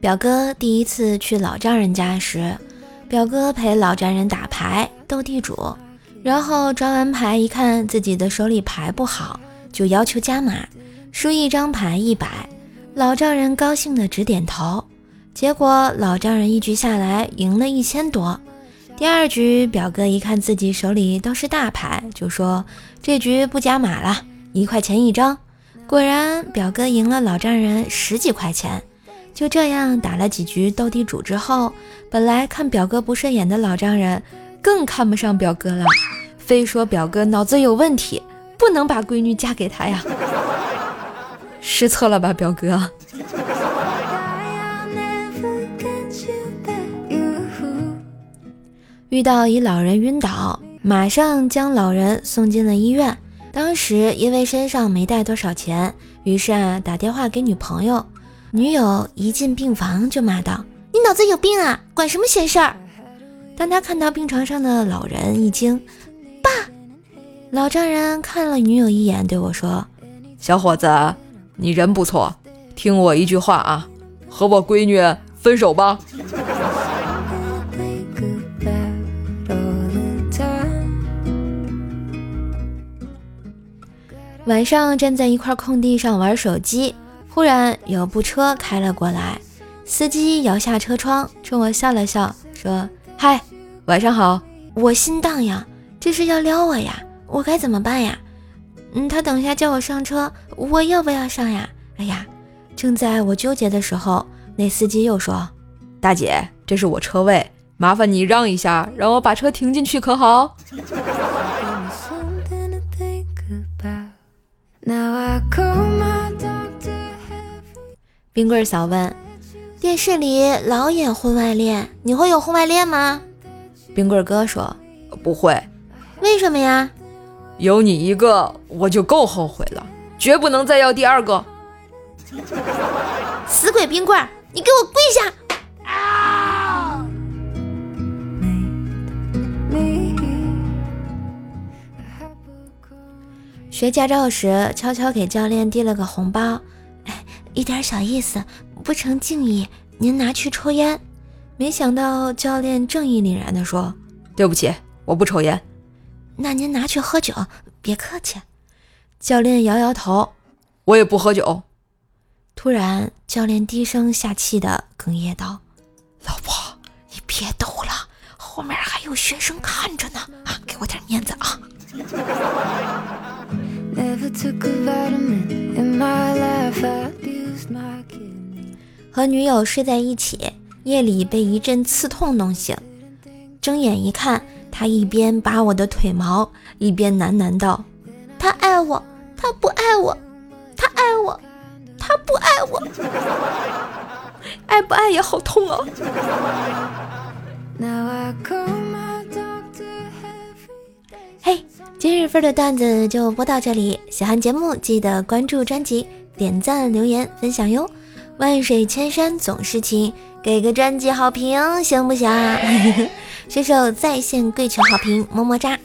表哥第一次去老丈人家时，表哥陪老丈人打牌斗地主，然后抓完牌一看自己的手里牌不好，就要求加码，输一张牌一百。老丈人高兴的直点头。结果老丈人一局下来赢了一千多。第二局，表哥一看自己手里都是大牌，就说这局不加码了，一块钱一张。果然，表哥赢了老丈人十几块钱。就这样打了几局斗地主之后，本来看表哥不顺眼的老丈人更看不上表哥了，非说表哥脑子有问题，不能把闺女嫁给他呀。失策了吧，表哥？遇到一老人晕倒，马上将老人送进了医院。当时因为身上没带多少钱，于是啊打电话给女朋友。女友一进病房就骂道：“你脑子有病啊，管什么闲事儿！”当他看到病床上的老人，一惊：“爸！”老丈人看了女友一眼，对我说：“小伙子，你人不错，听我一句话啊，和我闺女分手吧。”晚上站在一块空地上玩手机，忽然有部车开了过来，司机摇下车窗，冲我笑了笑，说：“嗨，晚上好。”我心荡漾，这是要撩我呀？我该怎么办呀？嗯，他等下叫我上车，我要不要上呀？哎呀，正在我纠结的时候，那司机又说：“大姐，这是我车位，麻烦你让一下，让我把车停进去，可好？”冰棍嫂问：“电视里老演婚外恋，你会有婚外恋吗？”冰棍哥说：“不会。”为什么呀？有你一个我就够后悔了，绝不能再要第二个。死鬼冰棍，你给我跪下！学驾照时，悄悄给教练递了个红包，哎，一点小意思，不成敬意，您拿去抽烟。没想到教练正义凛然地说：“对不起，我不抽烟。”那您拿去喝酒，别客气。教练摇摇头：“我也不喝酒。”突然，教练低声下气地哽咽道：“老婆，你别抖了，后面还有学生看着呢，啊，给我点面子啊！”和女友睡在一起，夜里被一阵刺痛弄醒，睁眼一看，他一边拔我的腿毛，一边喃喃道：“他爱我，他不爱我，他爱我，他不爱我，爱不爱也好痛啊！”嘿。今日份的段子就播到这里，喜欢节目记得关注专辑、点赞、留言、分享哟。万水千山总是情，给个专辑好评行不行？随手在线跪求好评，么么哒！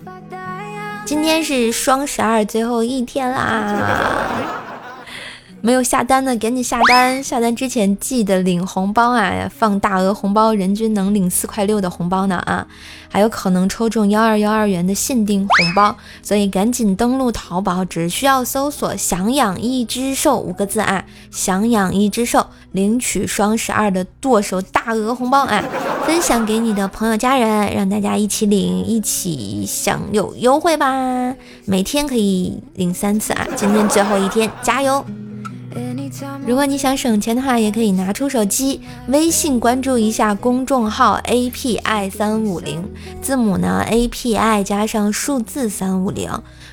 今天是双十二最后一天啦。没有下单的，赶紧下单！下单之前记得领红包啊，放大额红包，人均能领四块六的红包呢啊，还有可能抽中幺二幺二元的限定红包，所以赶紧登录淘宝，只需要搜索“想养一只兽”五个字啊，想养一只兽，领取双十二的剁手大额红包啊，分享给你的朋友家人，让大家一起领，一起享有优惠吧！每天可以领三次啊，今天最后一天，加油！如果你想省钱的话，也可以拿出手机微信关注一下公众号 API 三五零，字母呢 API 加上数字三五零，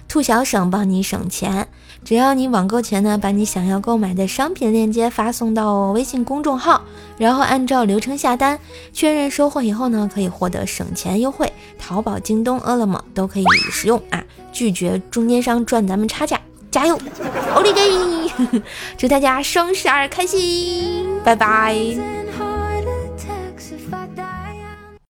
兔小省帮你省钱。只要你网购前呢，把你想要购买的商品链接发送到微信公众号，然后按照流程下单，确认收货以后呢，可以获得省钱优惠。淘宝、京东、饿了么都可以使用啊，拒绝中间商赚咱们差价。加油，奥利给！祝大家双十二开心，拜拜。